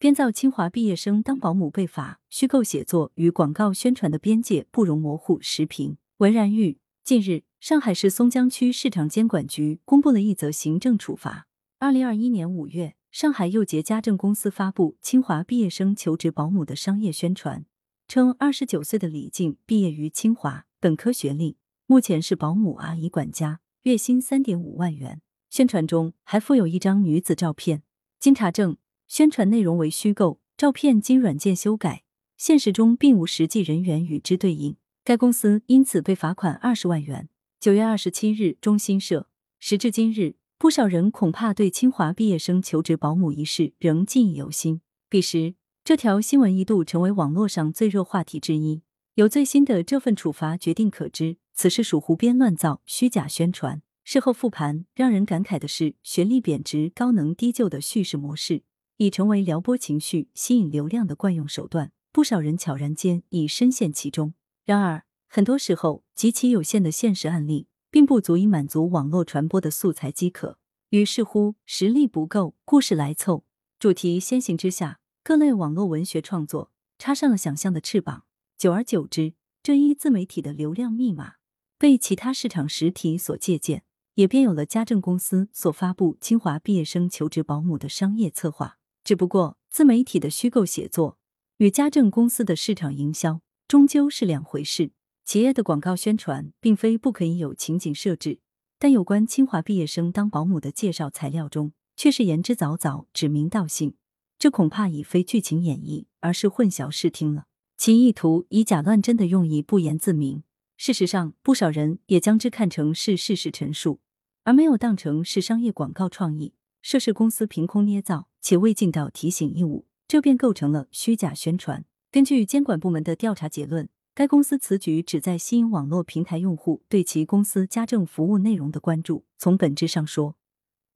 编造清华毕业生当保姆被罚，虚构写作与广告宣传的边界不容模糊。时评文然玉。近日，上海市松江区市场监管局公布了一则行政处罚。二零二一年五月，上海佑杰家政公司发布清华毕业生求职保姆的商业宣传，称二十九岁的李静毕业于清华，本科学历，目前是保姆阿姨管家，月薪三点五万元。宣传中还附有一张女子照片。经查证，宣传内容为虚构，照片经软件修改，现实中并无实际人员与之对应。该公司因此被罚款二十万元。九月二十七日，中新社。时至今日，不少人恐怕对清华毕业生求职保姆一事仍记忆犹新。彼时，这条新闻一度成为网络上最热话题之一。有最新的这份处罚决定可知，此事属胡编乱造、虚假宣传。事后复盘，让人感慨的是，学历贬值、高能低就的叙事模式已成为撩拨情绪、吸引流量的惯用手段。不少人悄然间已深陷其中。然而，很多时候，极其有限的现实案例，并不足以满足网络传播的素材饥渴。于是乎，实力不够，故事来凑，主题先行之下，各类网络文学创作插上了想象的翅膀。久而久之，这一自媒体的流量密码被其他市场实体所借鉴，也便有了家政公司所发布清华毕业生求职保姆的商业策划。只不过，自媒体的虚构写作与家政公司的市场营销。终究是两回事。企业的广告宣传并非不可以有情景设置，但有关清华毕业生当保姆的介绍材料中，却是言之凿凿、指名道姓。这恐怕已非剧情演绎，而是混淆视听了。其意图以假乱真的用意不言自明。事实上，不少人也将之看成是事实陈述，而没有当成是商业广告创意。涉事公司凭空捏造且未尽到提醒义务，这便构成了虚假宣传。根据监管部门的调查结论，该公司此举旨在吸引网络平台用户对其公司家政服务内容的关注。从本质上说，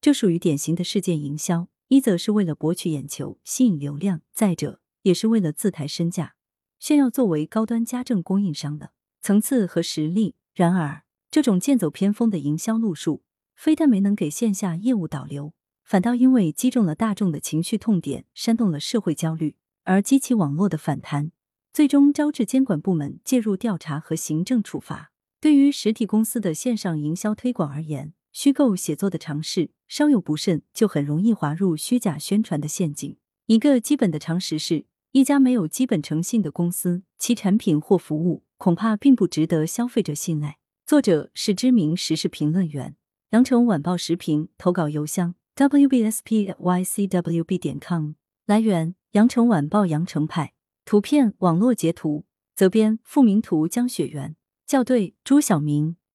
这属于典型的事件营销，一则是为了博取眼球、吸引流量，再者也是为了自抬身价，炫耀作为高端家政供应商的层次和实力。然而，这种剑走偏锋的营销路数，非但没能给线下业务导流，反倒因为击中了大众的情绪痛点，煽动了社会焦虑。而激起网络的反弹，最终招致监管部门介入调查和行政处罚。对于实体公司的线上营销推广而言，虚构写作的尝试稍有不慎，就很容易滑入虚假宣传的陷阱。一个基本的常识是，一家没有基本诚信的公司，其产品或服务恐怕并不值得消费者信赖。作者是知名时事评论员，羊城晚报时评投稿邮箱：wbspycwb 点 com。来源。羊城晚报羊城派图片网络截图，责编付明图江雪源校对朱晓明。